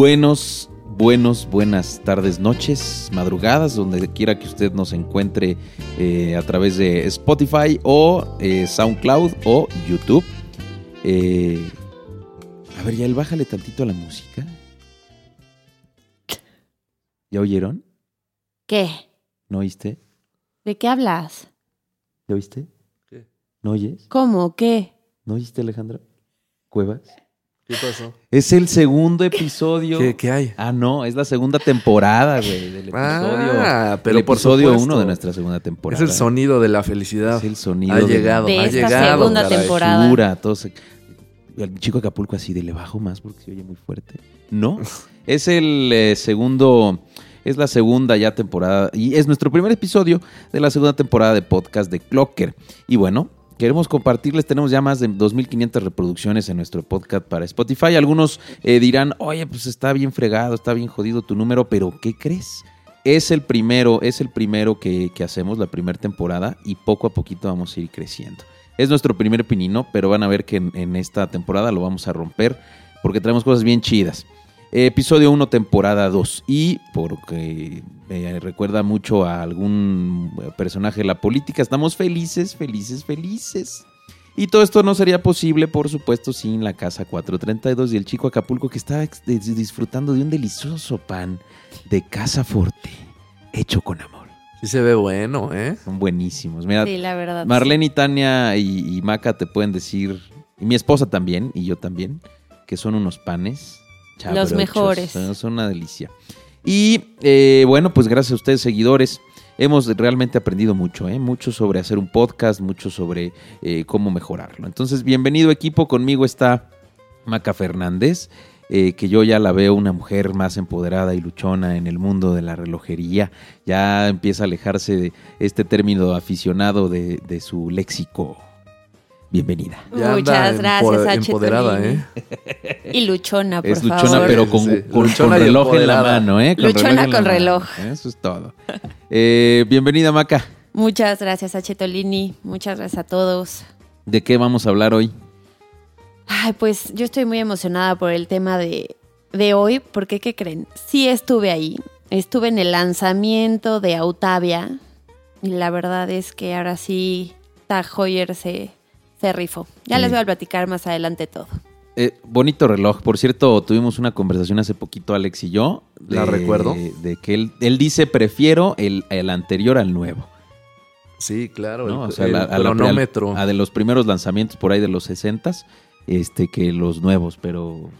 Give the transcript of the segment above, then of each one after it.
Buenos, buenos, buenas tardes, noches, madrugadas, donde quiera que usted nos encuentre eh, a través de Spotify o eh, SoundCloud o YouTube. Eh, a ver, ya él bájale tantito a la música. ¿Ya oyeron? ¿Qué? ¿No oíste? ¿De qué hablas? ¿Ya oíste? ¿Qué? ¿No oyes? ¿Cómo? ¿Qué? ¿No oíste, Alejandra? ¿Cuevas? ¿Qué pasó? Es el segundo episodio. ¿Qué, qué hay? Ah, no, es la segunda temporada, güey, del episodio. Ah, pero el por episodio supuesto. uno de nuestra segunda Es temporada. el sonido de la felicidad. Es el sonido. Ha de- llegado, De ha esta llegado. segunda caray. temporada. Basura, todo se- El chico de Acapulco así de le bajo más porque se oye muy fuerte. No, es el eh, segundo, es la segunda ya temporada y es nuestro primer episodio de la segunda temporada de podcast de Clocker. Y bueno, queremos compartirles, tenemos ya más de 2.500 reproducciones en nuestro podcast para Spotify. Algunos eh, dirán, oye, pues está bien fregado, está bien jodido tu número, pero ¿qué crees? Es el primero, es el primero que, hacemos, la primera temporada, y poco a poquito vamos a ir creciendo. Es nuestro primer pinino, pero van a ver que en, en esta temporada lo vamos a romper porque traemos cosas bien chidas. Episodio 1, temporada 2. Y porque me recuerda mucho a algún personaje de la política, estamos felices, felices, felices. Y todo esto no sería posible, por supuesto, sin la Casa 432 y el chico Acapulco que está disfrutando de un delicioso pan de Casa Forte, hecho con amor. Sí se ve bueno, ¿eh? Son buenísimos. Mira, Sí, la verdad. Marlene y Tania y, y Maca te pueden decir, y mi esposa también, y yo también, que son unos panes chabrochos. mejores. Son, son una delicia. Y eh, bueno, pues gracias a ustedes, seguidores. Hemos realmente aprendido mucho, ¿eh? mucho sobre hacer un podcast, mucho sobre eh, cómo mejorarlo. Entonces, bienvenido equipo, conmigo está Maca Fernández, eh, que yo ya la veo una mujer más empoderada y luchona en el mundo de la relojería. Ya empieza a alejarse de este término aficionado de, de su léxico. Bienvenida. Ya Muchas gracias, empoderada. ¿eh? Y luchona, por es luchona, favor. pero con, Sí, con- luchona con y reloj en la mano, ¿eh? Luchona con mano. reloj. Eso es todo. Eh, bienvenida, Maca. Muchas gracias, H. Tolini. Muchas gracias a todos. ¿De qué vamos a hablar hoy? Ay, pues yo estoy muy emocionada por el tema de, de hoy, porque ¿qué creen? Sí estuve ahí. Estuve en el lanzamiento de Autavia. Y la verdad es que ahora sí, Tag Heuer se, se rifó. Ya Sí. les voy a platicar más adelante todo. Eh, bonito reloj. Por cierto, tuvimos una conversación hace poquito, Alex y yo. La recuerdo. De que él, él dice, prefiero el, el anterior al nuevo. Sí, claro. ¿no? El, O sea, el la- a la- cronómetro. a de los primeros lanzamientos por ahí de los 60 este, que los nuevos, pero,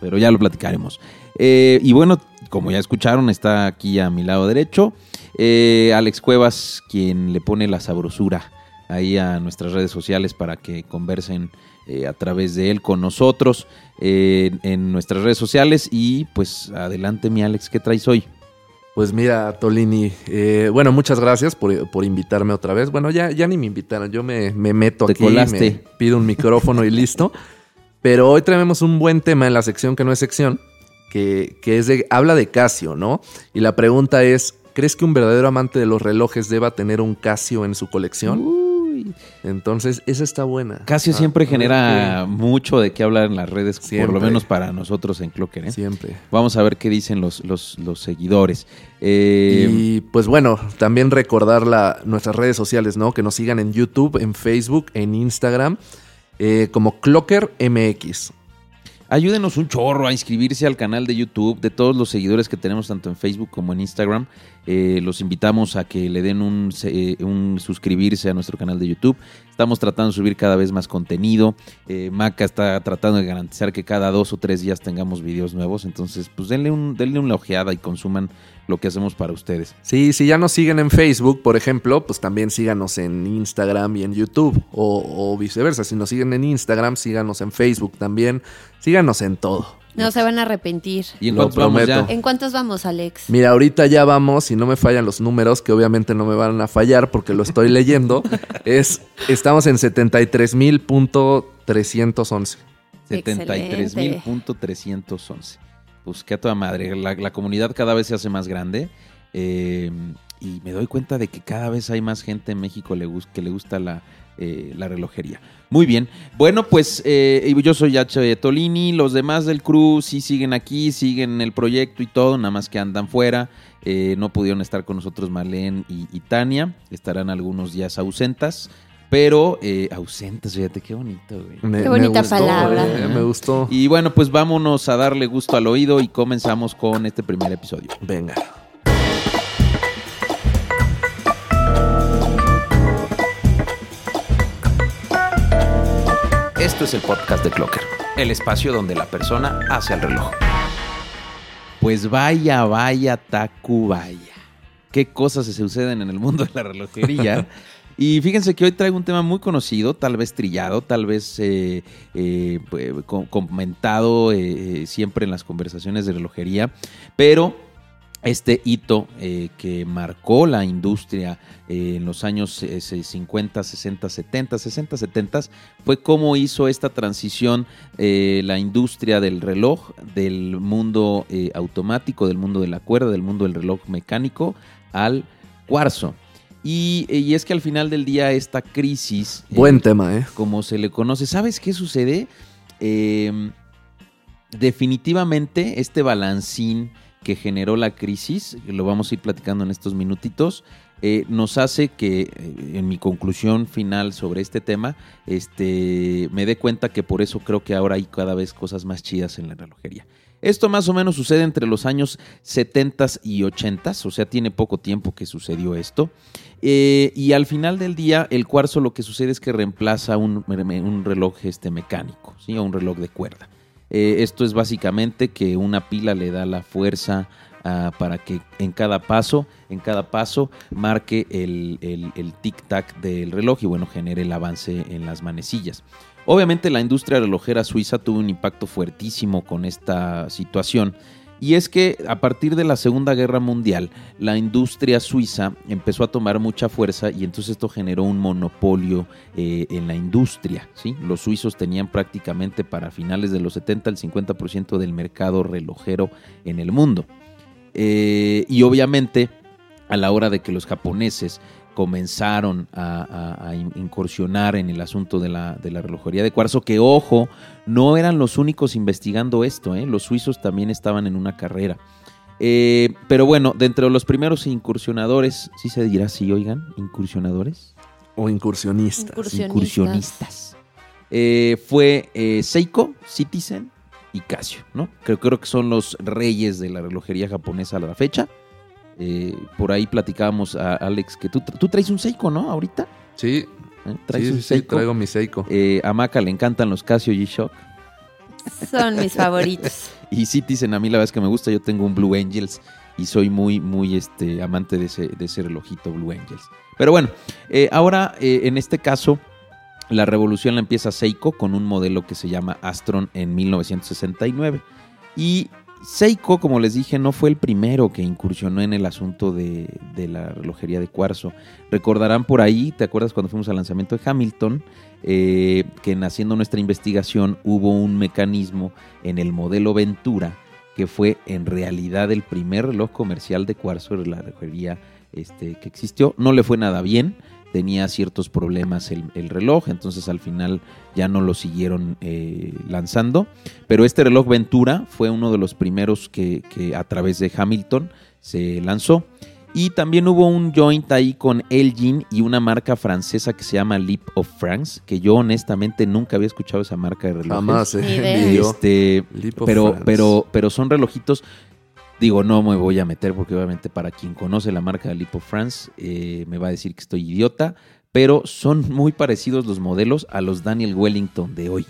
pero ya lo platicaremos. Eh, y bueno, como ya escucharon, está aquí a mi lado derecho eh, Alex Cuevas, quien le pone la sabrosura ahí a nuestras redes sociales para que conversen eh, a través de él con nosotros eh, en nuestras redes sociales. Y pues adelante, mi Alex, ¿qué traes hoy? Pues mira, Tolini, eh, bueno, muchas gracias por, por invitarme otra vez. Bueno, ya, ya ni me invitaron, yo me, me meto Te aquí, colaste. me pido un micrófono y listo. Pero hoy traemos un buen tema en la sección que no es sección, que, que es de, habla de Casio, ¿no? Y la pregunta es, ¿crees que un verdadero amante de los relojes deba tener un Casio en su colección? Uy. Entonces, esa está buena. Casio Ah, siempre genera mucho de qué hablar en las redes, por Siempre. lo menos para nosotros en Clocker. ¿eh? Siempre. Vamos a ver qué dicen los, los, los seguidores. Eh, Y pues bueno, también recordar la, nuestras redes sociales, ¿no? Que nos sigan en YouTube, en Facebook, en Instagram, eh, como Clocker MX. Ayúdenos un chorro a inscribirse al canal de YouTube de todos los seguidores que tenemos tanto en Facebook como en Instagram. Eh, los invitamos a que le den eh, un suscribirse a nuestro canal de YouTube. Estamos tratando de subir cada vez más contenido. Eh, Maca está tratando de garantizar que cada dos o tres días tengamos videos nuevos. Entonces, pues denle, un, denle una ojeada y consuman lo que hacemos para ustedes. Sí, si ya nos siguen en Facebook, por ejemplo, pues también síganos en Instagram y en YouTube. O viceversa, si nos siguen en Instagram, síganos en Facebook también. Síganos en todo. No se van a arrepentir. ¿Y en Lo cuántos vamos ya? prometo. ¿En cuántos vamos, Alex? Mira, ahorita ya vamos, si no me fallan los números, que obviamente no me van a fallar porque lo estoy leyendo, es estamos en 73.311. 73.311. Pues que a toda madre. La, la comunidad cada vez se hace más grande. eh, y me doy cuenta de que cada vez hay más gente en México que le gusta la, eh, la relojería. Muy bien. Bueno, pues eh, yo soy H. Tolini. Los demás del crew sí siguen aquí, siguen el proyecto y todo, nada más que andan fuera. Eh, no pudieron estar con nosotros Marlene y, y Tania. Estarán algunos días ausentas. Pero eh, ausentes, fíjate qué bonito, güey. Me- Qué bonita me gustó, palabra. eh, me gustó. Y bueno, pues vámonos a darle gusto al oído y comenzamos con este primer episodio. Venga. Esto es el podcast de Clocker, el espacio donde la persona hace el reloj. Pues vaya, vaya, Taku, vaya. Qué cosas se suceden en el mundo de la relojería. Y fíjense que hoy traigo un tema muy conocido, tal vez trillado, tal vez eh, eh, pues, co- comentado eh, siempre en las conversaciones de relojería, pero este hito eh, que marcó la industria eh, en los años eh, 50, 60, 70, 60, 70 fue cómo hizo esta transición eh, la industria del reloj, del mundo automático, del mundo de la cuerda, del mundo del reloj mecánico al cuarzo. Y, y es que al final del día esta crisis... Buen tema, ¿eh? como se le conoce. ¿Sabes qué sucede? Eh, definitivamente este balancín que generó la crisis, lo vamos a ir platicando en estos minutitos, eh, nos hace que, eh, en mi conclusión final sobre este tema, este, me dé cuenta que por eso creo que ahora hay cada vez cosas más chidas en la relojería. Esto más o menos sucede entre los años 70 y 80, o sea, tiene poco tiempo que sucedió esto. Eh, y al final del día, el cuarzo lo que sucede es que reemplaza un, un reloj este, mecánico, ¿sí? o un reloj de cuerda. Eh, esto es básicamente que una pila le da la fuerza ah, para que en cada paso, en cada paso, marque el, el- el tic-tac del reloj y bueno, genere el avance en las manecillas. Obviamente la industria relojera suiza tuvo un impacto fuertísimo con esta situación. Y es que a partir de la Segunda Guerra Mundial, la industria suiza empezó a tomar mucha fuerza y entonces esto generó un monopolio eh, en la industria. ¿sí? Los suizos tenían prácticamente para finales de los 70 el 50% del mercado relojero en el mundo. Eh, y obviamente a la hora de que los japoneses comenzaron a, a- a in- incursionar en el asunto de la, de la relojería de cuarzo, que ojo, no eran los únicos investigando esto, ¿eh? los suizos también estaban en una carrera. Eh, pero bueno, dentro de los primeros incursionadores, ¿sí se dirá así, oigan? ¿Incursionadores? O incursionistas. Incursionistas. Incursionistas. Eh, fue Seiko, Citizen y Casio, ¿no? Creo, creo que son los reyes de la relojería japonesa a la fecha. Eh, por ahí platicábamos a Alex que tú, tú traes un Seiko, ¿no? Ahorita. Sí, ¿Eh? ¿Traes sí, un sí, sí, Seiko? traigo mi Seiko. Eh, a Maca le encantan los Casio G-Shock. Son mis favoritos. Y Citizen, a mí la verdad es que me gusta. Yo tengo un Blue Angels y soy muy, muy este, amante de ese, de ese relojito Blue Angels. Pero bueno, eh, ahora eh, en este caso, la revolución la empieza Seiko con un modelo que se llama Astron en 1969. Y Seiko, como les dije, no fue el primero que incursionó en el asunto de, la relojería de cuarzo. Recordarán por ahí, ¿te acuerdas cuando fuimos al lanzamiento de Hamilton? Eh, que en haciendo nuestra investigación hubo un mecanismo en el modelo Ventura que fue en realidad el primer reloj comercial de cuarzo de la relojería este, que existió. No le fue nada bien, tenía ciertos problemas el, el reloj, entonces al final ya no lo siguieron eh, lanzando. Pero este reloj Ventura fue uno de los primeros que, que a través de Hamilton se lanzó. Y también hubo un joint ahí con Elgin y una marca francesa que se llama Leap of France, que yo honestamente nunca había escuchado esa marca de relojes. Jamás, eh. Este, Leap of pero, France. pero, pero son relojitos. Digo, no me voy a meter porque obviamente para quien conoce la marca de Leap of France eh, me va a decir que estoy idiota, pero son muy parecidos los modelos a los Daniel Wellington de hoy.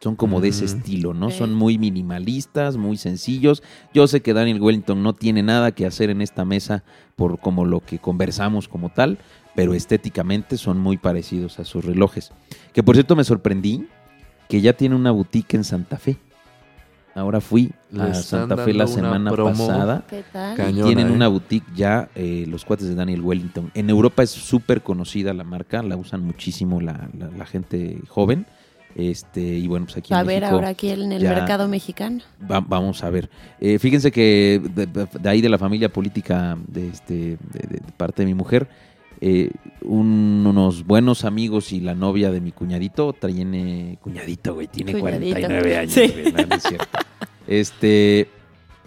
Son como de ese Mm. estilo, ¿no? Son muy minimalistas, muy sencillos. Yo sé que Daniel Wellington no tiene nada que hacer en esta mesa por como lo que conversamos como tal, pero estéticamente son muy parecidos a sus relojes. Que por cierto me sorprendí que ya tiene una boutique en Santa Fe. Ahora fui a Santa Fe la semana promo. pasada. ¿Qué tal? Cañona, Tienen ¿eh? una boutique ya, eh, los cuates de Daniel Wellington. En Europa es súper conocida la marca, la usan muchísimo la, la- la gente joven. Este, y bueno, pues aquí A en ver, México ahora aquí en el ya- mercado mexicano. va- vamos a ver. Eh, fíjense que de, de- de ahí de la familia política de, este, de, de- de parte de mi mujer, eh, un- unos buenos amigos y la novia de mi cuñadito, tiene, cuñadito, güey, tiene Cuñadito. 49 años, Sí. güey, no, no es cierto. Este,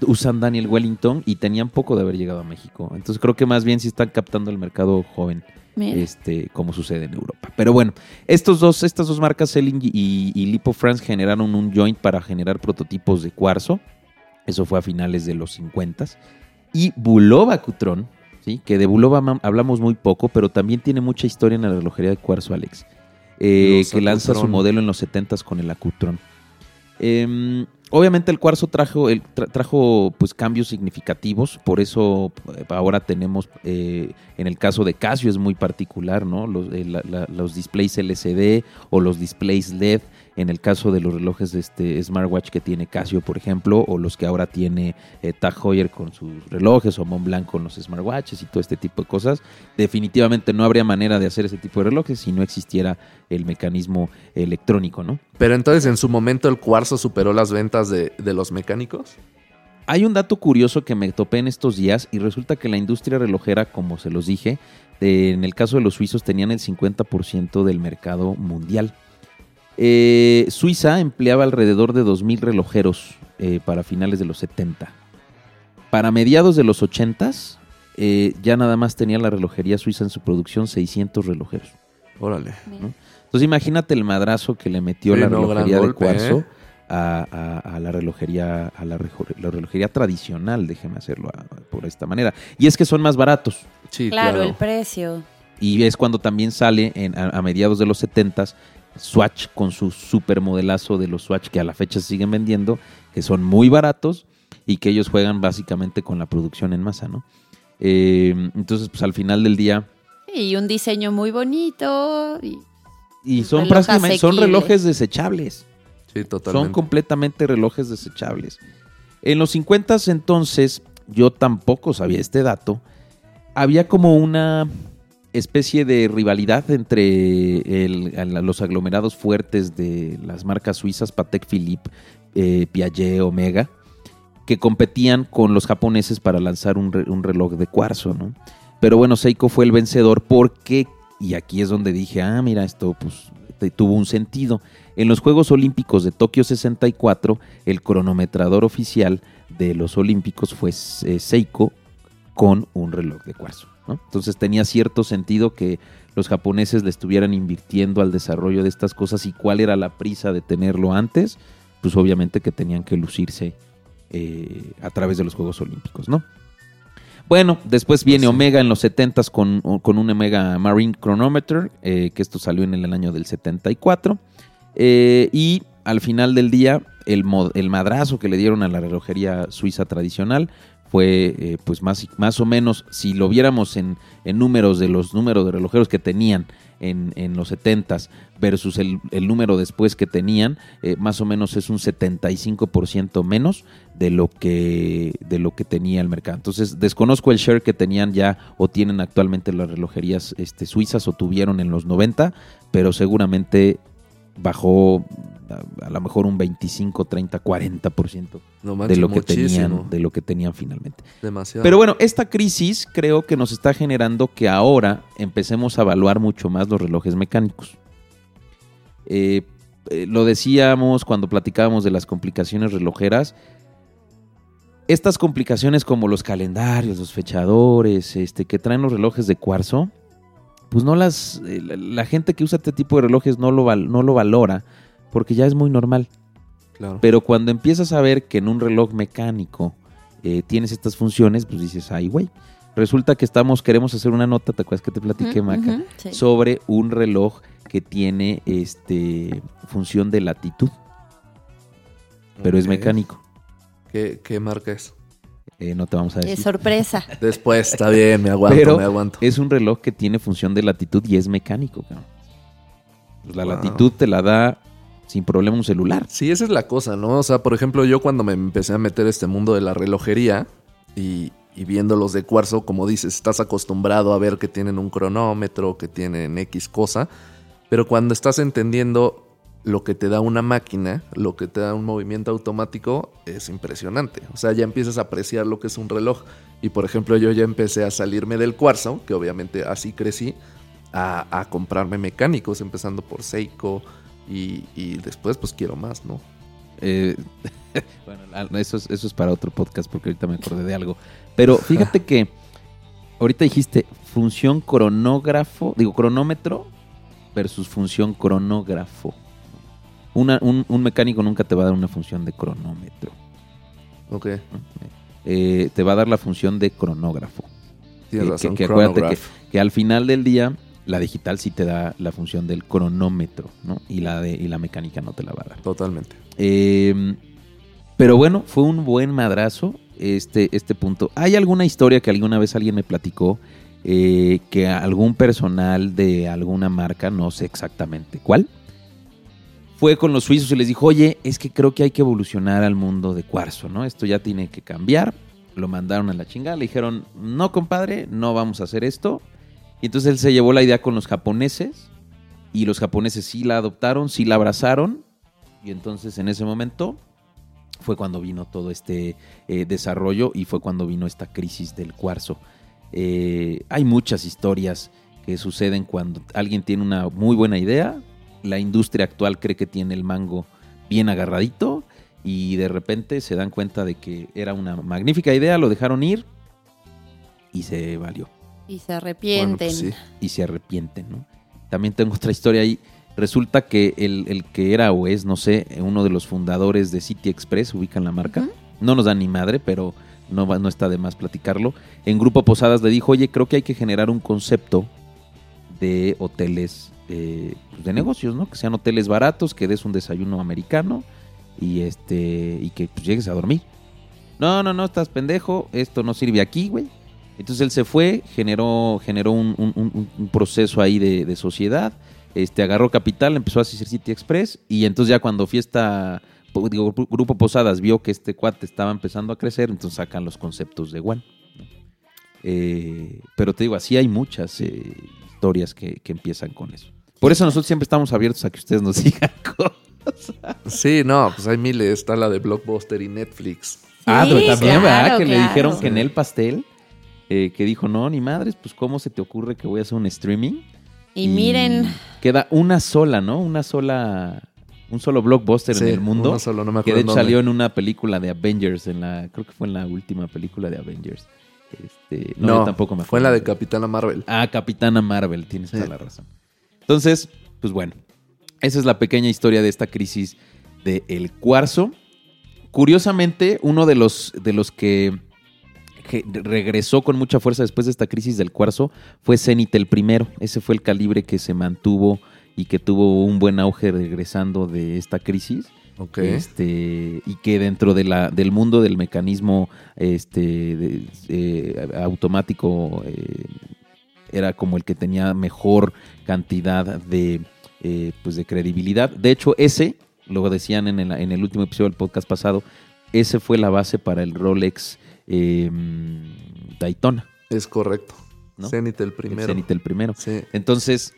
usan Daniel Wellington y tenían poco de haber llegado a México. Entonces creo que más bien sí están captando el mercado joven Mira. este, como sucede en Europa. Pero bueno, estos dos, estas dos marcas, Selling y, y Lipo France, generaron un joint para generar prototipos de cuarzo. Eso fue a finales de los 50 Y Bulova Cutron, ¿sí? que de Bulova hablamos muy poco, pero también tiene mucha historia en la relojería de cuarzo, Alex. Eh, que lanza su modelo en los 70 con el Acutron. Em, obviamente el cuarzo trajo, el, tra- trajo pues cambios significativos, por eso eh, ahora tenemos, eh, en el caso de Casio es muy particular, ¿no? Los, la- la- los displays LCD o los displays LED, en el caso de los relojes de este smartwatch que tiene Casio, por ejemplo, o los que ahora tiene eh, Tag Heuer con sus relojes o Montblanc con los smartwatches y todo este tipo de cosas, definitivamente no habría manera de hacer ese tipo de relojes si no existiera el mecanismo electrónico, ¿no? Pero entonces en su momento el cuarzo superó las ventas de, de los mecánicos. Hay un dato curioso que me topé en estos días y resulta que la industria relojera, como se los dije, en el caso de los suizos tenían el 50% del mercado mundial. Eh, Suiza empleaba alrededor de 2.000 relojeros eh, para finales de los 70. Para mediados de los 80s, eh, ya nada más tenía la relojería suiza en su producción 600 relojeros. Órale. Entonces imagínate el madrazo que le metió Sí, la no, relojería de golpe, cuarzo ¿eh? a, a- a la relojería, a la, relojería tradicional, déjeme hacerlo ah, por esta manera. Y es que son más baratos. Sí, Claro, claro. el precio. Y es cuando también sale en- a, a mediados de los 70s Swatch con su super modelazo de los Swatch que a la fecha se siguen vendiendo, que son muy baratos y que ellos juegan básicamente con la producción en masa, ¿no? Eh, entonces, pues al final del día, Y un diseño muy bonito. y- y son Reloj prácticamente, son relojes desechables. Sí, Son totalmente. completamente relojes desechables. En los 50 entonces, yo tampoco sabía este dato, había como una especie de rivalidad entre los aglomerados fuertes de las marcas suizas Patek Philippe, eh, Piaget, Omega, que competían con los japoneses para lanzar un, un reloj de cuarzo, ¿no? Pero bueno, Seiko fue el vencedor porque, y aquí es donde dije, ah, mira, esto pues tuvo un sentido. En los Juegos Olímpicos de Tokio 64, el cronometrador oficial de los Olímpicos fue eh, Seiko con un reloj de cuarzo. ¿No? Entonces tenía cierto sentido que los japoneses le estuvieran invirtiendo al desarrollo de estas cosas y cuál era la prisa de tenerlo antes, pues obviamente que tenían que lucirse eh, a través de los Juegos Olímpicos, ¿no? Bueno, después viene sí. Omega en los 70s con, con un Omega Marine Chronometer, eh, que esto salió en el año del 74. Eh, y al final del día, el, el madrazo que le dieron a la relojería suiza tradicional fue, eh, pues más, más o menos, si lo viéramos en, en números de los números de relojeros que tenían en, en los 70s versus el, el número después que tenían, eh, más o menos es un 75% menos de lo que de lo que tenía el mercado. Entonces, desconozco el share que tenían ya o tienen actualmente las relojerías este, suizas o tuvieron en los 90, pero seguramente bajó a, a lo mejor un 25, 30, 40% No de lo que muchísimo. tenían de lo que tenían finalmente. Demasiado. Pero bueno, esta crisis creo que nos está generando que ahora empecemos a evaluar mucho más los relojes mecánicos. Eh, eh, lo decíamos cuando platicábamos de las complicaciones relojeras. Estas complicaciones como los calendarios, los fechadores, este, que traen los relojes de cuarzo, pues no las. eh, la, gente que usa este tipo de relojes no lo, val- no lo valora porque ya es muy normal. claro. Pero cuando empiezas a ver que en un reloj mecánico eh, tienes estas funciones, pues dices, ay, güey. Resulta que estamos, queremos hacer una nota, ¿te acuerdas que te platiqué, Maca? sí. Sobre un reloj que tiene este función de latitud, pero es mecánico. ¿Qué, qué marca es? Eh, no te vamos a decir. sorpresa. Después, está bien, me aguanto, Pero me aguanto. es un reloj que tiene función de latitud y es mecánico. cabrón. Pues la Wow. latitud te la da sin problema un celular. Sí, esa es la cosa, ¿no? O sea, por ejemplo, yo cuando me empecé a meter este mundo de la relojería y, y viendo los de cuarzo, como dices, estás acostumbrado a ver que tienen un cronómetro, que tienen X cosa, pero cuando estás entendiendo lo que te da una máquina, lo que te da un movimiento automático, es impresionante. O sea, ya empiezas a apreciar lo que es un reloj. Y por ejemplo, yo ya empecé a salirme del cuarzo, que obviamente así crecí, a, comprarme mecánicos, empezando por Seiko. Y, después, pues quiero más, ¿no? Eh, bueno, eso es, eso es para otro podcast porque ahorita me acordé de algo. Pero fíjate que ahorita dijiste función cronógrafo, digo cronómetro versus función cronógrafo. Un, mecánico nunca te va a dar una función de cronómetro. Ok. Eh, te va a dar la función de cronógrafo. Tienes razón, que, acuérdate que, al final del día la digital sí te da la función del cronómetro, ¿no? Y la, de, y la mecánica no te la va a dar. Totalmente. Em, pero bueno, fue un buen madrazo este, este punto. ¿Hay alguna historia que alguna vez alguien me platicó eh, que algún personal de alguna marca, no sé exactamente cuál, fue con los suizos y les dijo, oye, es que creo que hay que evolucionar al mundo de cuarzo, ¿no? Esto ya tiene que cambiar. Lo mandaron a la chingada, le dijeron, no, compadre, no vamos a hacer esto. Y entonces él se llevó la idea con los japoneses y los japoneses sí la adoptaron, sí la abrazaron. Y entonces en ese momento fue cuando vino todo este eh, desarrollo y fue cuando vino esta crisis del cuarzo. Eh, hay muchas historias que suceden cuando alguien tiene una muy buena idea, la industria actual cree que tiene el mango bien agarradito y de repente se dan cuenta de que era una magnífica idea, lo dejaron ir y se valió. Y se arrepienten. Pues y se arrepienten, ¿no? También tengo otra historia ahí. Resulta que el, que era o es, no sé, uno de los fundadores de City Express, ubican la marca. No nos da ni madre, pero no, no está de más platicarlo. En Grupo Posadas le dijo, oye, creo que hay que generar un concepto de hoteles eh, pues, de negocios, ¿no? Que sean hoteles baratos, que des un desayuno americano y este y que pues, llegues a dormir. No, no, no, estás pendejo, esto no sirve aquí, güey. Entonces él se fue, generó, generó un, proceso ahí de, sociedad, este, agarró capital, empezó a hacer City Express y entonces ya cuando Fiesta, digo, Grupo Posadas vio que este cuate estaba empezando a crecer, entonces sacan los conceptos de One. Eh, pero te digo, así hay muchas eh, historias que, empiezan con eso. Por eso nosotros siempre estamos abiertos a que ustedes nos digan cosas. Sí, no, pues hay miles. Está la de Blockbuster y Netflix. ah, pero también, ¿verdad? Que le dijeron que en el pastel eh, que dijo, no, ni madres, pues ¿cómo se te ocurre que voy a hacer un streaming? Y, miren. Queda una sola, ¿no? Una sola, un solo blockbuster en el mundo. Uno solo, no me acuerdo. Que de hecho salió en una película de Avengers, en la, creo que fue en la última película de Avengers. Este, no, tampoco me Fue en la de Capitana Marvel. Ah, Capitana Marvel, tienes toda la razón. Entonces, pues bueno, esa es la pequeña historia de esta crisis del el cuarzo. Curiosamente, uno de los, de los que que regresó con mucha fuerza después de esta crisis del cuarzo fue Zenit el primero. Ese fue el calibre que se mantuvo y que tuvo un buen auge regresando de esta crisis. Este, y que dentro de la, del mundo del mecanismo este, eh, automático eh, era como el que tenía mejor cantidad de, eh, pues de credibilidad. De hecho, ese, lo decían en el, en el último episodio del podcast pasado, ese fue la base para el Rolex eh, Daytona. Es correcto. ¿no? Zenit el primero. Zenit el primero. Entonces,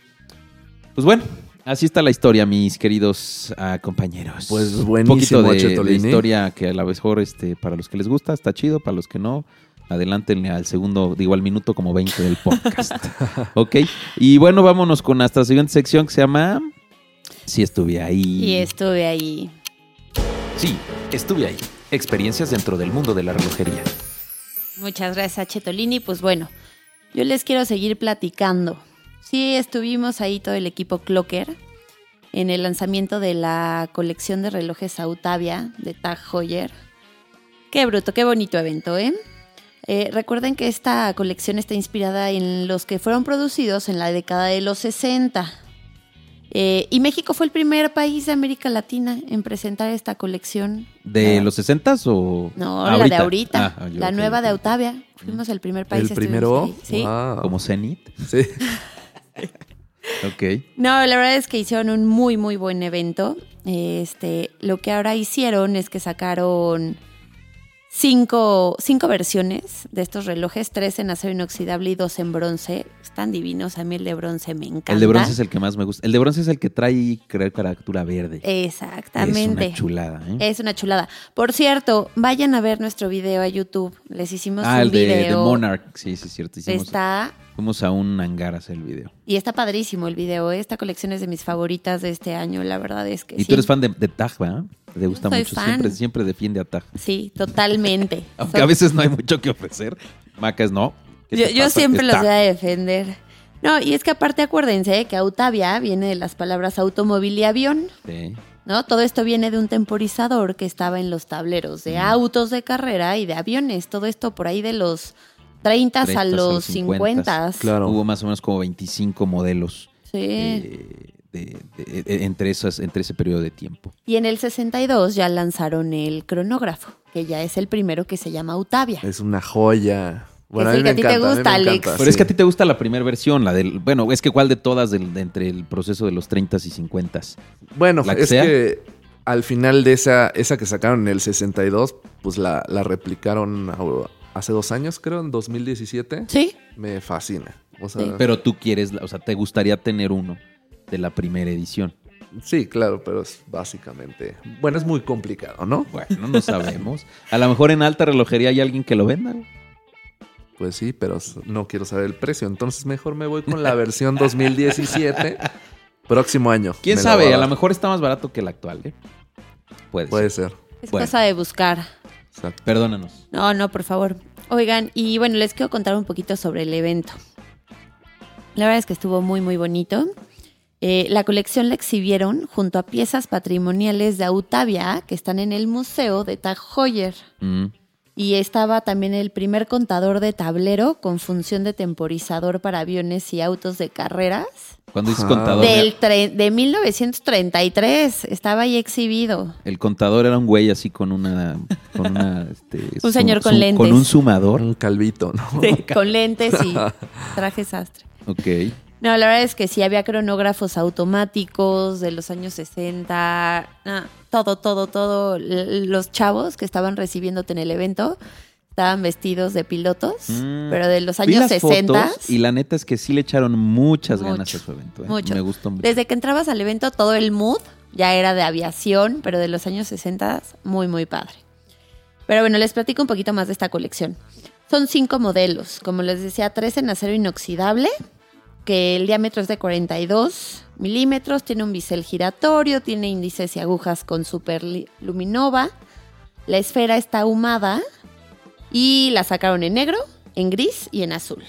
pues bueno, así está la historia, mis queridos ah, compañeros. Pues buenísimo, Un poquito de, historia que a la mejor, este, para los que les gusta, está chido, para los que no, adelántenle al segundo, digo al minuto como 20 del podcast. ok. Y bueno, vámonos con nuestra siguiente sección que se llama Si estuve ahí. Y estuve ahí. Sí, estuve ahí. Experiencias dentro del mundo de la relojería. Muchas gracias, Chetolini. Pues bueno, yo les quiero seguir platicando. Sí, estuvimos ahí todo el equipo Clocker en el lanzamiento de la colección de relojes Autavia de Tag Heuer. Qué bruto, qué bonito evento, ¿eh? ¿Eh? Recuerden que esta colección está inspirada en los que fueron producidos en la década de los 60 eh, y México fue el primer país de América Latina en presentar esta colección. ¿De los 60 o.? No, la de ahorita. Ah, la nueva de Autavia. Fuimos el primer país. ¿El primero? Sí. ¿Como Zenit? Sí. ok. No, la verdad es que hicieron un muy, muy buen evento. Este, lo que ahora hicieron es que sacaron cinco, cinco versiones de estos relojes, tres en acero inoxidable y dos en bronce. Están divinos, a mí el de bronce me encanta. El de bronce es el que más me gusta. El de bronce es el que trae, creo, caratura verde. Exactamente. Es una chulada, ¿eh? Es una chulada. Por cierto, vayan a ver nuestro video a YouTube. Les hicimos ah, un el de, video. de Monarch. Sí, sí, es cierto. Hicimos, Está Fuimos a un hangar a hacer el video. y está padrísimo el video. ¿eh? Esta colección es de mis favoritas de este año. La verdad es que Y sí. tú eres fan de, de. Te gusta soy mucho. fan. Siempre, siempre defiende a Tag. Sí, totalmente. Aunque a veces no hay mucho que ofrecer. Macas no. ¿Qué Yo, siempre los voy a defender. No, y es que aparte acuérdense que Autavia viene de las palabras automóvil y avión, Sí. ¿no? Todo esto viene de un temporizador que estaba en los tableros de autos de carrera y de aviones. Todo esto por ahí de los 30 a 30s a los los 50. Claro. Hubo más o menos como 25 modelos Sí. eh, de- de- de- entre, esas, entre ese periodo de tiempo. Y en el 62 ya lanzaron el cronógrafo, que ya es el primero que se llama Autavia. Es una joya. Bueno, Es el que a ti te encanta, gusta, Alex. encanta, Pero es que a ti te gusta la primera versión, la del. Bueno, es que cuál de todas del- de entre el proceso de los 30 y 50 Bueno, ¿La que es sea? que al final de esa, esa que sacaron en el 62, pues la, la replicaron hace dos años, creo, en 2017. Sí, Me fascina. O sea, Sí. Pero tú quieres, o sea, te gustaría tener uno de la primera edición. sí, claro, pero es básicamente. Bueno, es muy complicado, ¿no? Bueno, no sabemos. A lo mejor en alta relojería hay alguien que lo venda. Pues sí, pero no quiero saber el precio. Entonces mejor me voy con la versión 2017. Próximo año. ¿Quién me sabe? A lo mejor está más barato que el actual, ¿eh? Puede, Puede ser. ser. es Bueno. cosa de buscar. Exacto. Perdónanos. No, no, por favor. Oigan, y bueno, les quiero contar un poquito sobre el evento. La verdad es que estuvo muy, muy bonito. Eh, la colección la exhibieron junto a piezas patrimoniales de Autavia que están en el museo de Tag Heuer. Mm. Y estaba también el primer contador de tablero con función de temporizador para aviones y autos de carreras. Cuando dices Ah. contador, Del de 1933. Estaba ahí exhibido. el contador era un güey así con una. Con una este, Un señor con lentes. Con un sumador. Un calvito, ¿no? con lentes y traje sastre. Ok. No, la verdad es que sí, había cronógrafos automáticos de los años 60, ah, todo, todo, todo. Los chavos que estaban recibiéndote en el evento estaban vestidos de pilotos, Mm. pero de los años las 60. fotos y la neta es que sí le echaron muchas ganas a su evento. ¿eh? mucho. Me gustó mucho. Desde que entrabas al evento, todo el mood ya era de aviación, pero de los años 60, muy, muy padre. Pero bueno, les platico un poquito más de esta colección. Son cinco modelos, como les decía, tres en acero inoxidable, que el diámetro es de 42 milímetros, tiene un bisel giratorio, tiene índices y agujas con super li- luminova. La esfera está ahumada y la sacaron en negro, en gris y en azul.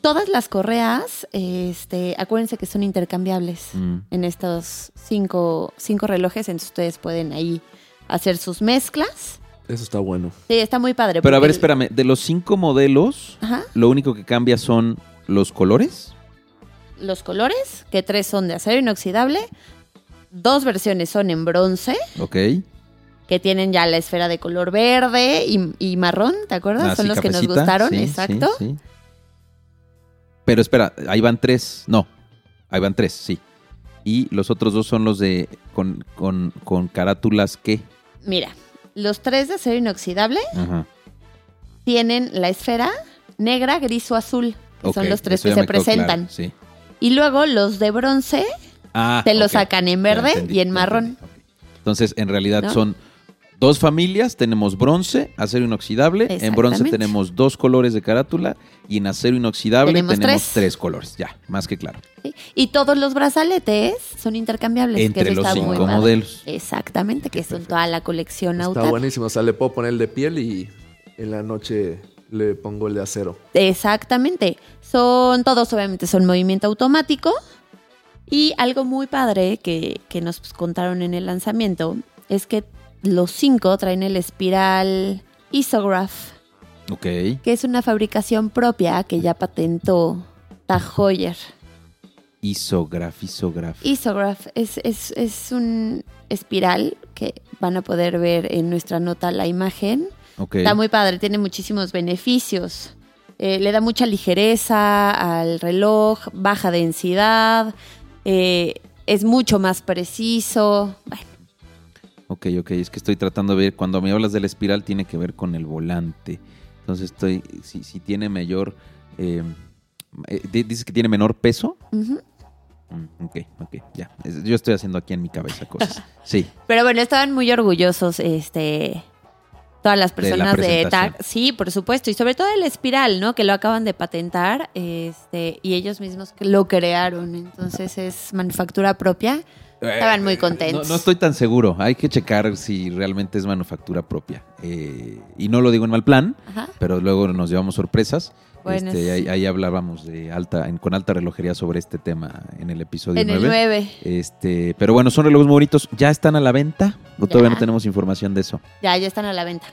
Todas las correas, este, acuérdense que son intercambiables Mm. en estos cinco, cinco relojes, entonces ustedes pueden ahí hacer sus mezclas. Eso está bueno. Sí, está muy padre. Pero a ver, espérame. De los cinco modelos, Ajá, lo único que cambia son los colores. los colores, que tres son de acero inoxidable, dos versiones son en bronce, Ok. que tienen ya la esfera de color verde y, y marrón, ¿te acuerdas? Ah, son sí, los que nos gustaron, sí, exacto. sí. Pero espera, ahí van tres. No, ahí van tres, sí. Y los otros dos son los de con, con, con carátulas que. Mira, los tres de acero inoxidable Ajá. tienen la esfera negra, gris o azul, son los tres que se claro, presentan. sí. Y luego los de bronce Ah, te lo ok. sacan en verde entendí, y en marrón. Entonces, en realidad ¿No? son dos familias. Tenemos bronce, acero inoxidable. En bronce tenemos dos colores de carátula. Y en acero inoxidable Tenemos tenemos, tres. tres. colores. Ya, más que claro. ¿sí? Y todos los brazaletes son intercambiables. Entre que los está cinco modelos. Exactamente, que son toda la colección Está buenísimo. O sea, le puedo poner el de piel y en la noche le pongo el de acero. Exactamente. Son todos, obviamente, son movimiento automático. Y algo muy padre que, que nos contaron en el lanzamiento es que los cinco traen el espiral Isograph, Ok. que es una fabricación propia que ya patentó Tag Heuer. Isograph, isograph. Isograph es, es, es un espiral que van a poder ver en nuestra nota la imagen. Está muy padre, tiene muchísimos beneficios. Eh, le da mucha ligereza al reloj, baja densidad, eh, es mucho más preciso. Bueno, Ok, ok, es que estoy tratando de ver, cuando me hablas de la espiral tiene que ver con el volante. Entonces estoy, si, si tiene mayor, eh, eh, di- dices que tiene menor peso. Ujú. Mm, ok, ok, ya. Yo estoy haciendo aquí en mi cabeza cosas. Sí, Pero bueno, estaban muy orgullosos, este, todas las De la personas de. TAC. Sí, por supuesto. Y sobre todo el espiral, ¿no? Que lo acaban de patentar, este, y ellos mismos lo crearon. Entonces es manufactura propia. Estaban muy No, contentos. no estoy tan seguro. Hay que checar si realmente es manufactura propia. Eh, y no lo digo en mal plan, Ajá. pero luego nos llevamos sorpresas. Bueno, Este, sí. ahí, ahí hablábamos de alta, en- con alta relojería sobre este tema en el episodio En el 9. 9. Este, pero bueno, son relojes muy bonitos. ¿Ya están a la venta? ¿O todavía no tenemos información de eso? Ya, ya están a la venta.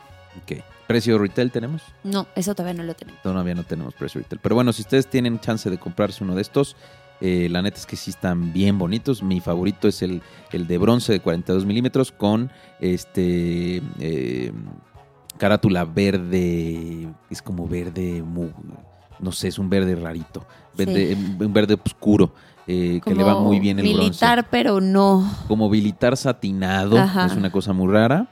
Ok. ¿Precio retail tenemos? No, eso todavía no lo tenemos. Todavía no tenemos precio retail. Pero bueno, si ustedes tienen chance de comprarse uno de estos, eh, la neta es que sí están bien bonitos. Mi favorito es el, el de bronce de 42 milímetros con este eh, carátula verde. Es como verde, no sé, es un verde rarito. Verde, Un verde oscuro. eh, que le va muy bien el bronce Militar, pero no. como militar satinado, Ajá. es una cosa muy rara.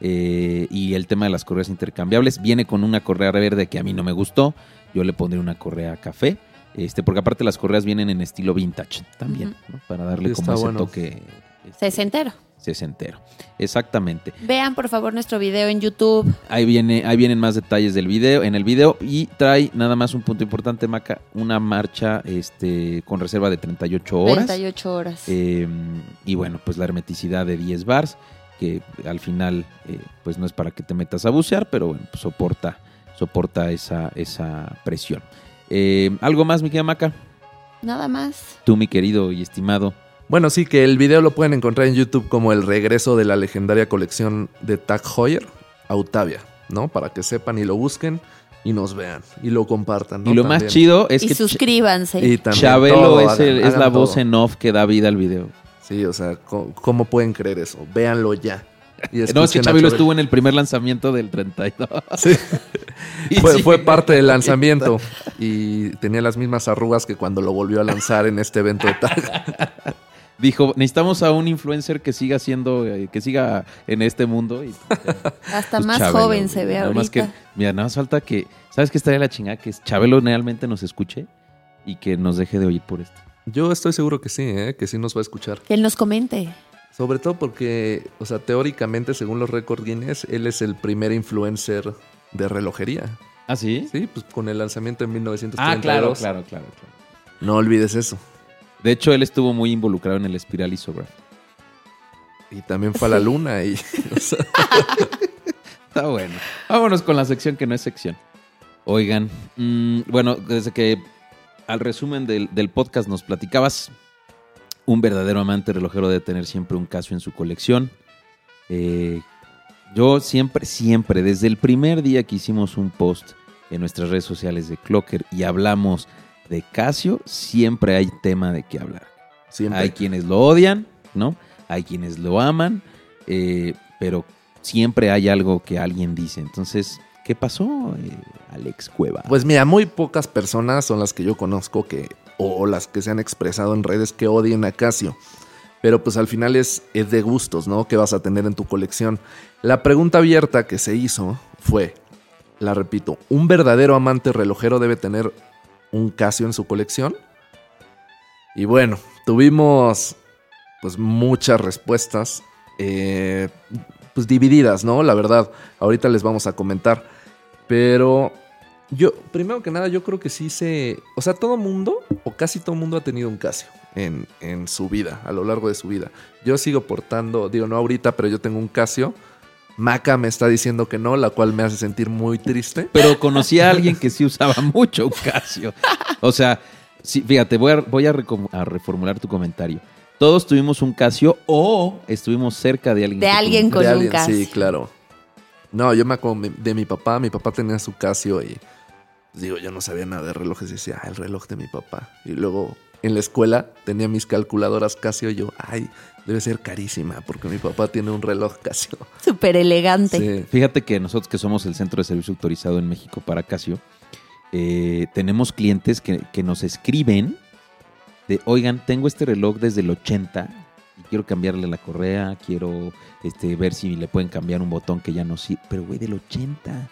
Eh, y el tema de las correas intercambiables viene con una correa verde que a mí no me gustó. Yo le pondré una correa café. Este, porque aparte las correas vienen en estilo vintage también, para darle Sí, como ese bueno. toque este, Sesentero. Sesentero. Exactamente. Vean, por favor, nuestro video en YouTube. Ahí viene, ahí vienen más detalles del video, en el video y trae nada más un punto importante, Maca, una marcha este, con reserva de 38 horas. 38 horas. Eh, y bueno, pues la hermeticidad de 10 bars, que al final eh, pues no es para que te metas a bucear, pero bueno, pues soporta, soporta esa, esa presión. Eh, ¿Algo más, mi querida Maca? Nada más. Tú, mi querido y estimado. Bueno, sí, que el video lo pueden encontrar en YouTube como el regreso de la legendaria colección de Tag Heuer, Autavia, ¿no? Para que sepan y lo busquen y nos vean y lo compartan. ¿no? y lo más chido es y que suscríbanse. Y Chabelo todo, es, hagan- el- es hagan la voz en off que da vida al video. Sí, o sea, ¿cómo, cómo pueden creer eso? Véanlo ya. Y No, es que a Chabelo estuvo en el primer lanzamiento del 32. Sí. Y Fue, sí. fue parte del lanzamiento y tenía las mismas arrugas que cuando lo volvió a lanzar en este evento de Tag. Dijo, necesitamos a un influencer que siga siendo, eh, que siga en este mundo. Y, Hasta Pues más Chabelo, joven se ve Nada ahorita. más que, mira, nada más falta que, ¿sabes qué estaría la chingada? Que Chabelo realmente nos escuche y que nos deje de oír por esto. Yo estoy seguro que sí, ¿eh? que sí nos va a escuchar. Que él nos comente. Sobre todo porque, o sea, teóricamente, según los récords Guinness, él es el primer influencer de relojería. ¿Ah, sí? Sí, pues con el lanzamiento en Ah, 1932. claro, claro, claro, claro. No olvides eso. De hecho, él estuvo muy involucrado en el Espiral Isograph. Y también fue a la luna y... o sea, Está bueno. Vámonos con la sección que no es sección. Oigan, mm, bueno, desde que al resumen del, del podcast nos platicabas, un verdadero amante relojero debe tener siempre un Casio en su colección. Eh, yo siempre, siempre, desde el primer día que hicimos un post en nuestras redes sociales de Clocker y hablamos de Casio, siempre hay tema de qué hablar. siempre. Hay quienes lo odian, ¿no? Hay quienes lo aman, eh, pero siempre hay algo que alguien dice. Entonces, ¿qué pasó, eh, Alex Cueva? Pues mira, muy pocas personas son las que yo conozco que, o las que se han expresado en redes que odien a Casio. Pero pues al final es, es de gustos, ¿no? Que vas a tener en tu colección. La pregunta abierta que se hizo fue, la repito, ¿un verdadero amante relojero debe tener un Casio en su colección? Y bueno, tuvimos pues muchas respuestas, eh, pues divididas, ¿no? La verdad, ahorita les vamos a comentar. Pero yo, primero que nada, yo creo que sí se. O sea, todo mundo, o casi todo mundo ha tenido un Casio en, en su vida, a lo largo de su vida. Yo sigo portando, digo, no ahorita, pero yo tengo un Casio. Maca me está diciendo que no, la cual me hace sentir muy triste. Pero conocí a alguien que sí usaba mucho un Casio. O sea, sí, fíjate, voy, a, voy a, reformular tu comentario. Todos tuvimos un Casio o estuvimos cerca de alguien. De alguien con de un alguien, Casio. sí, claro. No, yo me acuerdo de mi papá. Mi papá tenía su Casio y pues, digo, yo no sabía nada de relojes y decía, ah, el reloj de mi papá. Y luego en la escuela tenía mis calculadoras Casio y yo, ay, debe ser carísima porque mi papá tiene un reloj Casio. Súper elegante. Sí. Fíjate que nosotros que somos el centro de servicio autorizado en México para Casio, eh, tenemos clientes que, que nos escriben de, oigan, tengo este reloj desde el 80 y quiero cambiarle la correa, quiero este, ver si le pueden cambiar un botón que ya no sirve. Pero, güey, del 80.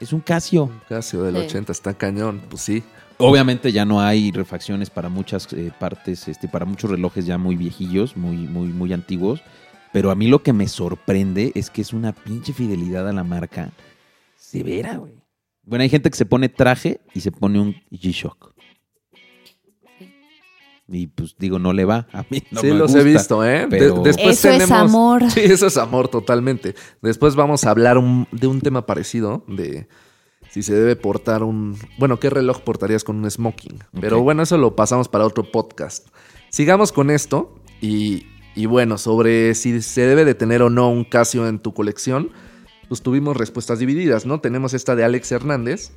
Es un Casio. Un Casio del Sí. 80 está cañón, pues sí. Obviamente ya no hay refacciones para muchas eh, partes, este, para muchos relojes ya muy viejillos, muy, muy, muy antiguos. Pero a mí lo que me sorprende es que es una pinche fidelidad a la marca severa, güey. Bueno, hay gente que se pone traje y se pone un G-Shock. Y pues digo, no le va. A mí no sí, me los gusta. he visto, ¿eh? De- pero- después Eso es amor. Sí, eso es amor totalmente. Después vamos a hablar un- de un tema parecido, de si se debe portar un... Bueno, ¿qué reloj portarías con un smoking? Pero bueno, eso lo pasamos para otro podcast. Sigamos con esto y, y bueno, sobre si se debe de tener o no un Casio en tu colección, pues tuvimos respuestas divididas, ¿no? Tenemos esta de Alex Hernández,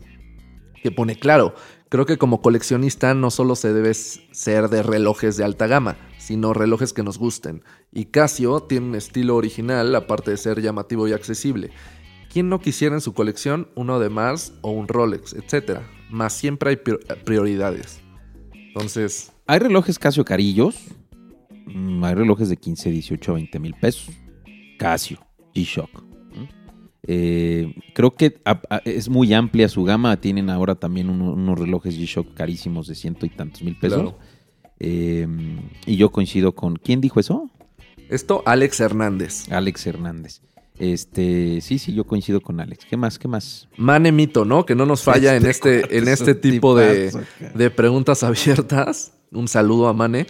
que pone claro, creo que como coleccionista no solo se debe ser de relojes de alta gama, sino relojes que nos gusten. Y Casio tiene un estilo original, aparte de ser llamativo y accesible. ¿Quién no quisiera en su colección uno de Mars o un Rolex, etcétera? Más siempre hay prior- prioridades. Entonces, Hay relojes Casio carillos. Mm, Hay relojes de 15, 18, 20 mil pesos. Casio, G-Shock. Eh, creo que a- a- es muy amplia su gama. Tienen ahora también uno- unos relojes G-Shock carísimos de ciento y tantos mil pesos. Claro. Eh, y yo coincido con. ¿Quién dijo eso? esto Alex Hernández. Alex Hernández. Este, sí, sí, yo coincido con Alex. ¿Qué más? ¿Qué más? Mane Mito, ¿no? Que no nos falla en este, en es este un tipo de, de preguntas abiertas. Un saludo a Mane.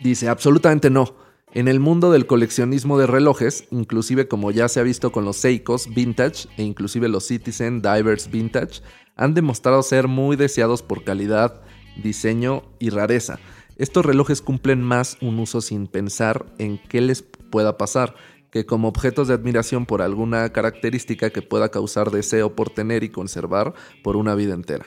Dice, absolutamente no. En el mundo del coleccionismo de relojes, inclusive como ya se ha visto con los Seikos Vintage e inclusive los Citizen Divers Vintage, han demostrado ser muy deseados por calidad, diseño y rareza. Estos relojes cumplen más un uso sin pensar en qué les pueda pasar, que como objetos de admiración por alguna característica que pueda causar deseo por tener y conservar por una vida entera.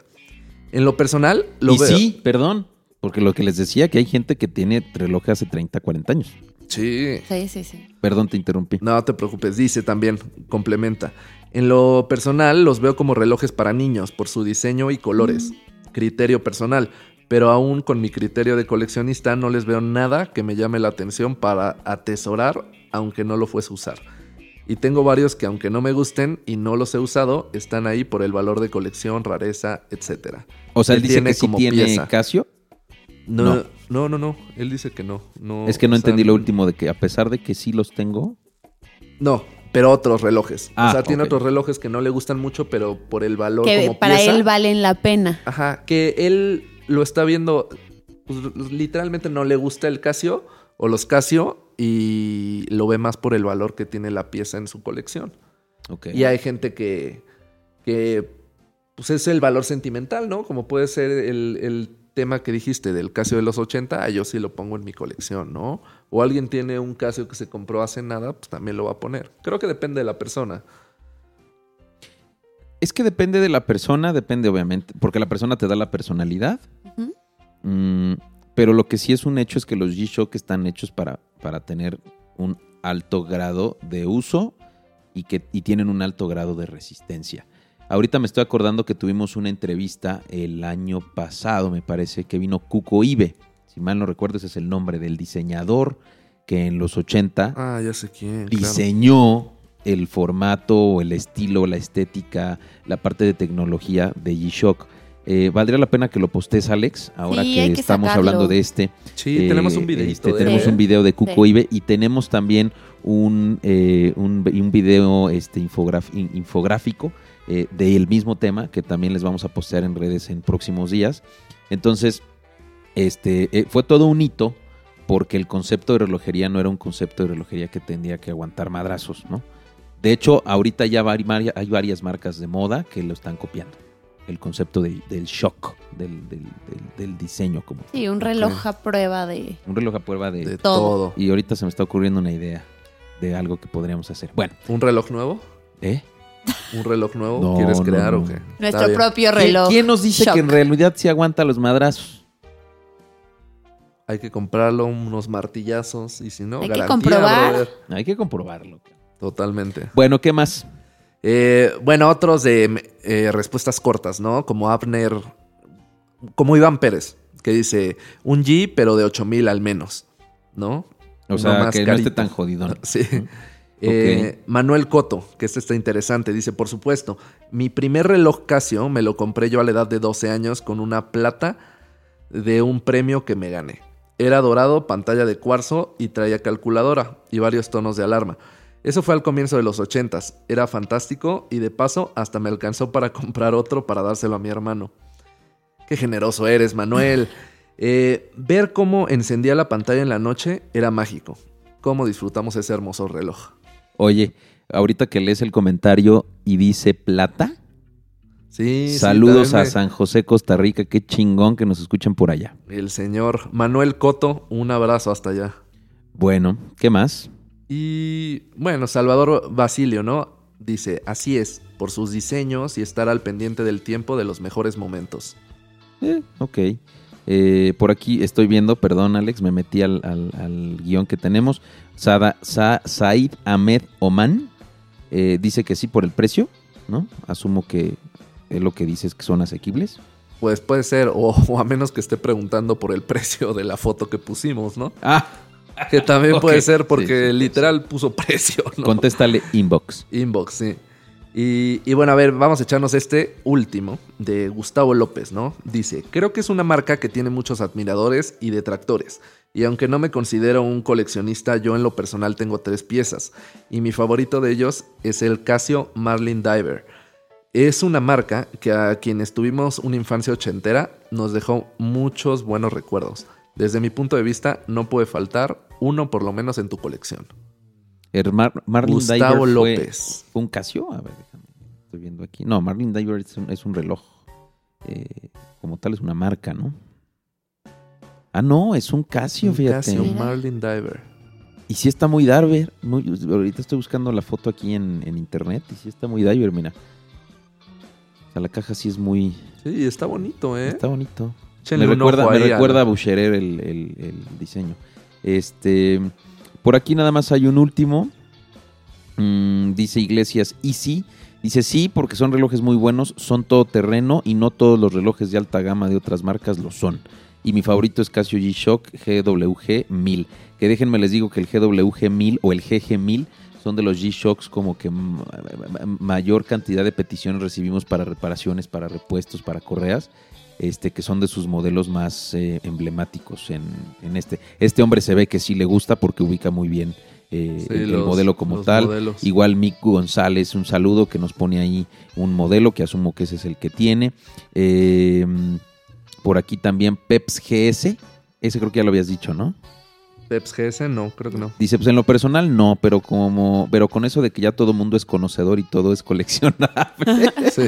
En lo personal, lo y veo. sí, perdón, porque lo que les decía, que hay gente que tiene relojes hace 30, 40 años. Sí. Sí, sí, sí. Perdón, te interrumpí. No te preocupes, dice también, complementa. En lo personal los veo como relojes para niños por su diseño y colores. Criterio personal. Pero aún con mi criterio de coleccionista no les veo nada que me llame la atención para atesorar aunque no lo fuese a usar. Y tengo varios que aunque no me gusten y no los he usado, están ahí por el valor de colección, rareza, etc. O sea, él Él dice tiene que sí como tiene pieza. Casio. No, No. no, no, no, Él dice que no. no Es que no o sea, entendí lo último de que a pesar de que sí los tengo. No, pero otros relojes. Ah, o sea, tiene otros relojes que no le gustan mucho, pero por el valor Que como para pieza. él valen la pena. Ajá, que él lo está viendo. pues, literalmente no le gusta el Casio o los Casio y lo ve más por el valor que tiene la pieza en su colección. Y hay gente que, que pues es el valor sentimental, ¿no? Como puede ser el, el tema que dijiste del Casio de los 80, ah, yo sí lo pongo en mi colección, ¿no? O alguien tiene un Casio que se compró hace nada, pues también lo va a poner. Creo que depende de la persona. Es que depende de la persona, depende obviamente, porque la persona te da la personalidad. Mm, pero lo que sí es un hecho es que los G-Shock están hechos para, para tener un alto grado de uso y que y tienen un alto grado de resistencia. Ahorita me estoy acordando que tuvimos una entrevista el año pasado, me parece, que vino Cuco Ibe. Si mal no recuerdo, ese es el nombre del diseñador que en los 80 Ah, ya sé quién. claro. diseñó el formato, el estilo, la estética, la parte de tecnología de G-Shock. Eh, valdría la pena que lo postes, Alex, ahora Sí, que, estamos sacarlo. hablando de este. Sí, Eh, tenemos un videito. este, de tenemos un video de Cuco Sí. Ibe y tenemos también un, eh, un, un video este, infográfico eh, del mismo tema que también les vamos a postear en redes en próximos días. Entonces, este, eh, fue todo un hito porque el concepto de relojería no era un concepto de relojería que tendría que aguantar madrazos, ¿no? De hecho, ahorita ya hay varias marcas de moda que lo están copiando. El concepto de- del shock, del, del- del- del diseño como Sí, un reloj a prueba de... un reloj a prueba de, De todo. todo. y ahorita se me está ocurriendo una idea de algo que podríamos hacer. Bueno, ¿Un reloj nuevo? ¿eh? ¿Un reloj nuevo No, quieres crear no. o qué? Nuestro propio ¿Quién, reloj. quién nos dice Shock. que en realidad sí aguanta los madrazos? Hay que comprarlo, unos martillazos y si no, Hay que comprobar. brother. Hay que comprobarlo. Totalmente. Bueno, ¿qué más? Eh, bueno, otros de eh, respuestas cortas, ¿no? Como Abner, como Iván Pérez, que dice un G, pero de 8000 al menos, ¿no? O sea, más que no carito. esté tan jodidón. Sí. Eh, Manuel Coto, que este está interesante, dice, por supuesto, mi primer reloj Casio me lo compré yo a la edad de 12 años con una plata de un premio que me gané. Era dorado, pantalla de cuarzo y traía calculadora y varios tonos de alarma. Eso fue al comienzo de los 80s. Era fantástico y de paso hasta me alcanzó para comprar otro para dárselo a mi hermano. Qué generoso eres, Manuel. Eh, ver cómo encendía la pantalla en la noche era mágico. Cómo disfrutamos ese hermoso reloj. Oye, ahorita que lees el comentario y dice plata, Sí, saludos a San José, Costa Rica. Qué chingón que nos escuchen por allá. El señor Manuel Coto, un abrazo hasta allá. Bueno, ¿qué más? Y bueno, Salvador Basilio, ¿no? Dice, así es, por sus diseños y estar al pendiente del tiempo de los mejores momentos. Eh, ok. Eh, por aquí estoy viendo, perdón Alex, me metí al, al- al guion que tenemos. Sada- Sa- Said Ahmed Oman eh, dice que sí por el precio, ¿no? Asumo que es lo que dices que son asequibles. Pues puede ser, o, o a menos que esté preguntando por el precio de la foto que pusimos, ¿no? Ah, Que también puede ser porque sí, sí. literal puso precio, ¿no? contéstale inbox. Inbox, sí. Y, y bueno, a ver, vamos a echarnos este último de Gustavo López, ¿no? Dice, creo que es una marca que tiene muchos admiradores y detractores. Y aunque no me considero un coleccionista, yo en lo personal tengo tres piezas. Y mi favorito de ellos es el Casio Marlin Diver. Es una marca que a quienes tuvimos una infancia ochentera nos dejó muchos buenos recuerdos. Desde mi punto de vista, no puede faltar uno por lo menos en tu colección. El Mar- Marlin Gustavo Diver fue- López. ¿Fue un Casio? A ver, déjame. Estoy viendo aquí. No, Marlin Diver es un, es un reloj. Eh, como tal es una marca, ¿no? Ah, no, es un Casio, Un fíjate. Casio. Marlin Diver. Y sí está muy diver. Muy, ahorita estoy buscando la foto aquí en, en internet y sí está muy diver, mira. O sea, la caja sí es muy... Sí, está bonito, ¿eh? Está bonito. Me recuerda, me recuerda a Boucherer el, el- el diseño. Este, por aquí nada más hay un último. Mm, dice Iglesias, y sí. Dice sí, porque son relojes muy buenos, son todo terreno y no todos los relojes de alta gama de otras marcas lo son. Y mi favorito es Casio G-Shock GWG 1000. Que déjenme les digo que el GWG 1000 o el GG 1000 son de los G-Shocks como que mayor cantidad de peticiones recibimos para reparaciones, para repuestos, para correas este, que son de sus modelos más eh, emblemáticos en, en este. Este hombre se ve que sí le gusta porque ubica muy bien eh, Sí, el, modelo como tal. modelos. Igual Mick González, un saludo que nos pone ahí un modelo que asumo que ese es el que tiene. Eh, por aquí también Peps GS, ese creo que ya lo habías dicho, ¿no? Peps GS, no, creo que no. Dice, pues en lo personal no, pero como, pero con eso de que ya todo mundo es conocedor y todo es coleccionable. Sí.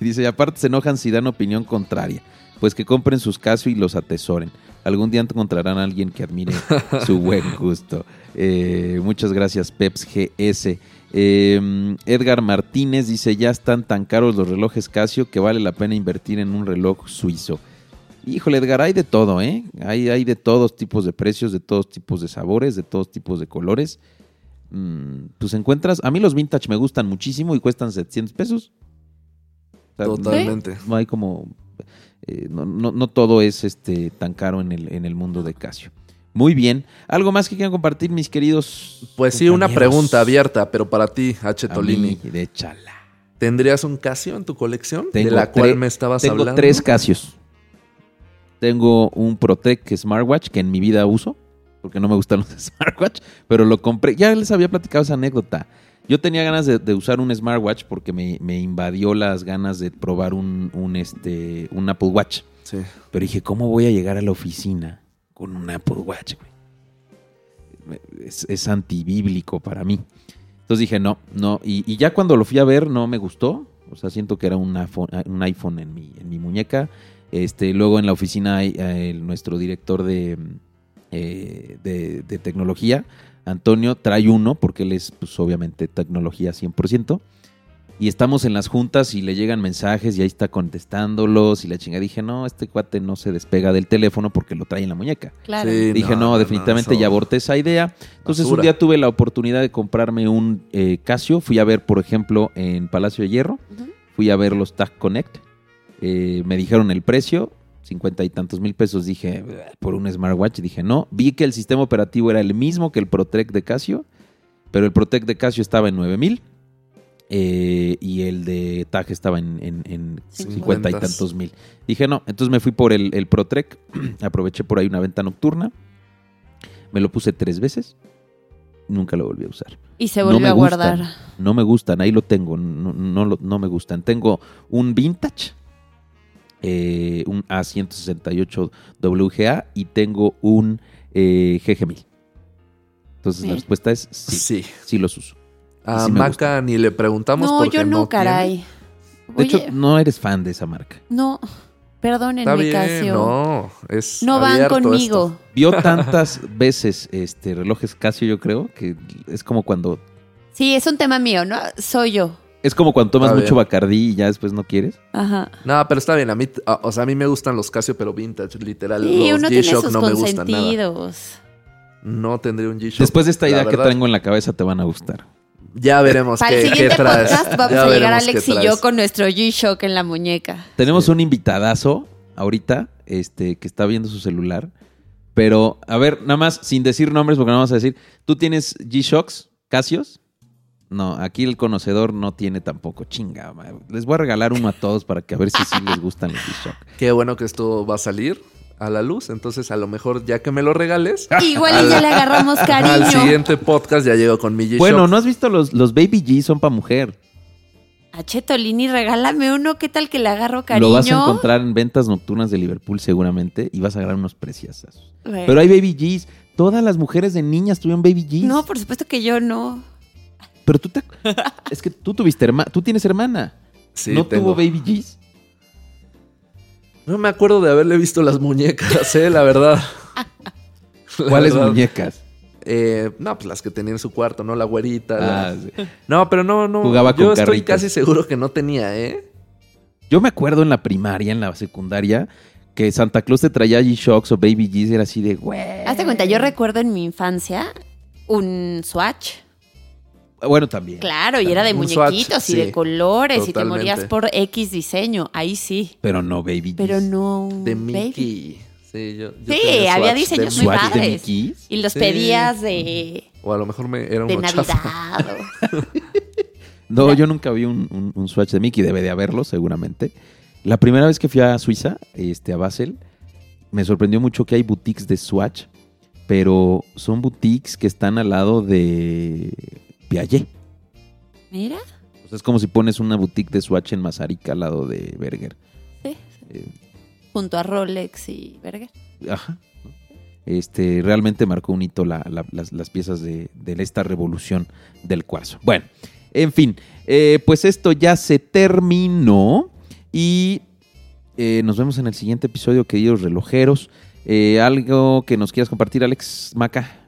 Y Dice, y aparte se enojan si dan opinión contraria. Pues que compren sus casos y los atesoren. Algún día encontrarán a alguien que admire su buen gusto. Eh, muchas gracias, Peps GS. Eh, Edgar Martínez dice, ya están tan caros los relojes Casio que vale la pena invertir en un reloj suizo. Híjole, Edgar, hay de todo, ¿eh? Hay, hay de todos tipos de precios, de todos tipos de sabores, de todos tipos de colores. Mm, pues encuentras, a mí los vintage me gustan muchísimo y cuestan 700 pesos. Totalmente. no hay como eh, no, no- no todo es este tan caro en el, en el mundo de Casio. Muy bien. ¿Algo más que quieran compartir, mis queridos? Pues sí, una pregunta abierta, pero para ti, H. Tolini. de chala. ¿Tendrías un Casio en tu colección? Tengo de la cual me estabas Tengo hablando. tres Casios. Tengo un Protec Smartwatch que en mi vida uso, porque no me gustan los Smartwatch, pero lo compré. Ya les había platicado esa anécdota. Yo tenía ganas de, de usar un Smartwatch porque me, me invadió las ganas de probar un, un, este, un Apple Watch. Sí. Pero dije, ¿cómo voy a llegar a la oficina con un Apple Watch? güey? Es, es antibíblico para mí. Entonces dije, no, no. Y, y ya cuando lo fui a ver, no me gustó. O sea, siento que era un iPhone, un iPhone en, mi, en mi muñeca. Este, luego en la oficina hay eh, nuestro director de, eh, de, de tecnología, Antonio, trae uno, porque él es, pues, obviamente, tecnología 100%. Y estamos en las juntas y le llegan mensajes y ahí está contestándolos. Y la chinga dije, no, este cuate no se despega del teléfono porque lo trae en la muñeca. Claro. Sí. Dije, no, no, no, definitivamente eso- ya aborté esa idea. Entonces Basura. un día tuve la oportunidad de comprarme un eh, Casio. Fui a ver, por ejemplo, en Palacio de Hierro. Fui a ver los Tag Connect. Eh, me dijeron el precio. Cincuenta y tantos mil pesos. Dije, "Eh, por un smartwatch, dije no. Vi que el sistema operativo era el mismo que el ProTrek de Casio, pero el ProTrek de Casio estaba en nueve mil. eh, y el de Tag estaba en, en, en 50 y tantos mil. Dije no, entonces me fui por el, el ProTrek, aproveché por ahí una venta nocturna, me lo puse tres veces, nunca lo volví a usar. Y se volvió a gustan. guardar. No me gustan, ahí lo tengo, no, no, lo- no me gustan. Tengo un vintage, eh, un A168 WGA y tengo un eh, GG1000. Entonces la respuesta es sí, sí, Sí. los uso. A sí Maca ni le preguntamos No, porque yo no, no tiene. caray. De hecho, no eres fan de esa marca. no, perdónenme, Está bien, Casio. no. Es No van conmigo. esto. Vio tantas veces este relojes Casio, yo creo, que es como cuando Sí, es un tema mío, ¿no? Soy yo. Es como cuando tomas mucho. Bacardí y ya después no quieres. Ajá. No, pero está bien. A mí, a- o sea, a mí me gustan los Casio, pero vintage, literal. Sí, los uno tiene sus no me gustan nada. consentidos. No tendría un G-Shock. Después de esta idea que tengo en la cabeza te van a gustar. Ya veremos Para el qué, traes. podcast vamos Ya a llegar Alex y yo con nuestro G-Shock en la muñeca. Tenemos Sí. un invitadazo ahorita, este, que está viendo su celular. Pero, a ver, nada más, sin decir nombres, porque no vamos a decir, ¿tú tienes G-Shocks, Casios? No, aquí el conocedor no tiene tampoco. Chinga, les voy a regalar uno a todos para que a ver si sí les gustan los G-Shock. Qué bueno que esto va a salir a la luz. Entonces, a lo mejor ya que me lo regales, Igual y ya le agarramos al cariño. siguiente podcast ya llego con mi G-Shock. Bueno, ¿no has visto los, los Baby G? Son para mujer. A Chetolini, regálame uno. ¿Qué tal que le agarro cariño? Lo vas a encontrar en ventas nocturnas de Liverpool seguramente y vas a agarrar unos preciosas. Bueno. Pero hay Baby Gs. Todas las mujeres de niñas tuvieron Baby Gs. No, por supuesto que yo no. Pero tú te... es que tú tuviste hermana. Tú tienes hermana. Sí, ¿No tengo. tuvo Baby Gs? No me acuerdo de haberle visto las muñecas, eh, la verdad. La ¿Cuáles verdad. muñecas? Eh, no, pues las que tenía en su cuarto, ¿no? La güerita. Ah, sí. No, pero no, no. Jugaba con Yo estoy carritos. casi seguro que no tenía, ¿eh? Yo me acuerdo en la primaria, en la secundaria, que Santa Claus te traía G-Shocks o Baby Gs era así de, güey. Hazte cuenta, yo recuerdo en mi infancia un Swatch. Bueno, también. Claro, y era de Un Swatch, muñequitos y sí, de colores y te morías por X diseño. Ahí sí. Pero no Baby. Pero no. un De baby. Mickey. Sí, yo, yo Sí, tenía había diseños muy ¿Swatch de padres. Y los Sí. pedías de, O a lo mejor me era de Navidad. No, yo nunca vi un, un- un Swatch de Mickey. Debe de haberlo, seguramente. La primera vez que fui a Suiza, este, a Basel, me sorprendió mucho que hay boutiques de Swatch, pero son boutiques que están al lado de Piaget. Mira. Es como si pones una boutique de Swatch en Mazarica al lado de Berger. Sí. Eh, Junto a Rolex y Berger. Ajá. Este, realmente marcó un hito la- la- las, las piezas de, de esta revolución del cuarzo. Bueno, en fin, eh, pues esto ya se terminó y eh, nos vemos en el siguiente episodio, queridos relojeros. Eh, algo que nos quieras compartir, Alex Maca,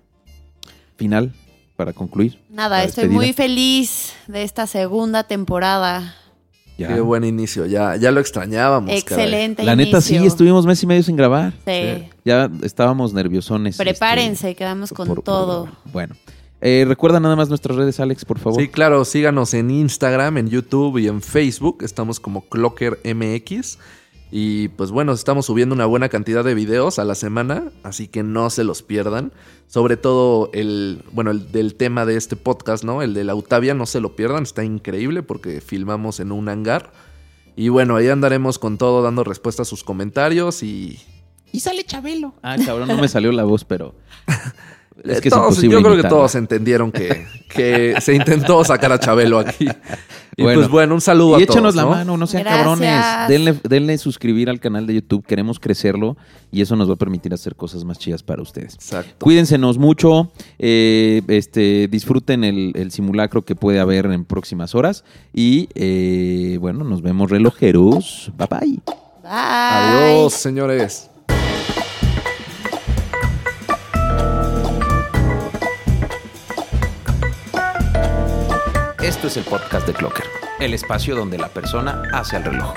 final para concluir. Nada, estoy despedida. muy feliz de esta segunda temporada. Ya. Qué buen inicio. Ya, ya lo extrañábamos. caray. Excelente. La neta sí, estuvimos mes y medio sin grabar. Sí. Ya estábamos nerviosones. este, Prepárense, quedamos con por- todo. Bueno, eh, recuerda nada más nuestras redes, Alex, por favor. Sí, claro, síganos en Instagram, en YouTube y en Facebook. Estamos como Clocker MX. Y pues bueno, estamos subiendo una buena cantidad de videos a la semana, así que no se los pierdan. Sobre todo el, bueno, el del tema de este podcast, ¿no? El de la Autavia, no se lo pierdan, está increíble porque filmamos en un hangar. Y bueno, ahí andaremos con todo, dando respuesta a sus comentarios y... Y sale Chabelo. Ah, cabrón, no me salió la voz, pero. Es Eh, que todos- yo creo que imitarla. todos entendieron que, que se intentó sacar a Chabelo aquí. Y Bueno. pues bueno, un saludo Y a todos. échenos la ¿no? mano, no sean Gracias. cabrones. Denle, denle suscribir al canal de YouTube. Queremos crecerlo y eso nos va a permitir hacer cosas más chidas para ustedes. Exacto. Cuídensenos mucho, eh, este, disfruten el, el simulacro que puede haber en próximas horas y eh, bueno, nos vemos relojeros. Bye bye. Bye. Adiós, señores. Esto es el podcast de Clocker, el espacio donde la persona hace el reloj.